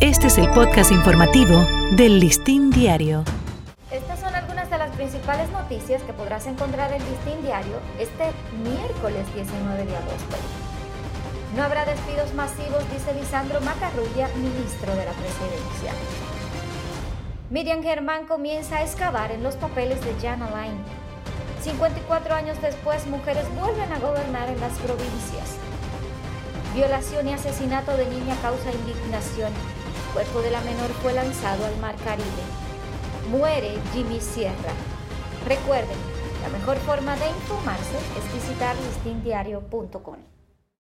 Este es el podcast informativo del Listín Diario. Estas son algunas de las principales noticias que podrás encontrar en Listín Diario este miércoles 19 de agosto. No habrá despidos masivos, dice Lisandro Macarrulla, ministro de la Presidencia. Miriam Germán comienza a excavar en los papeles de Jan Alain. 54 años después, mujeres vuelven a gobernar en las provincias. Violación y asesinato de niña causa indignación. El cuerpo de la menor fue lanzado al Mar Caribe. Muere Jimmy Sierra. Recuerden, la mejor forma de informarse es visitar listindiario.com.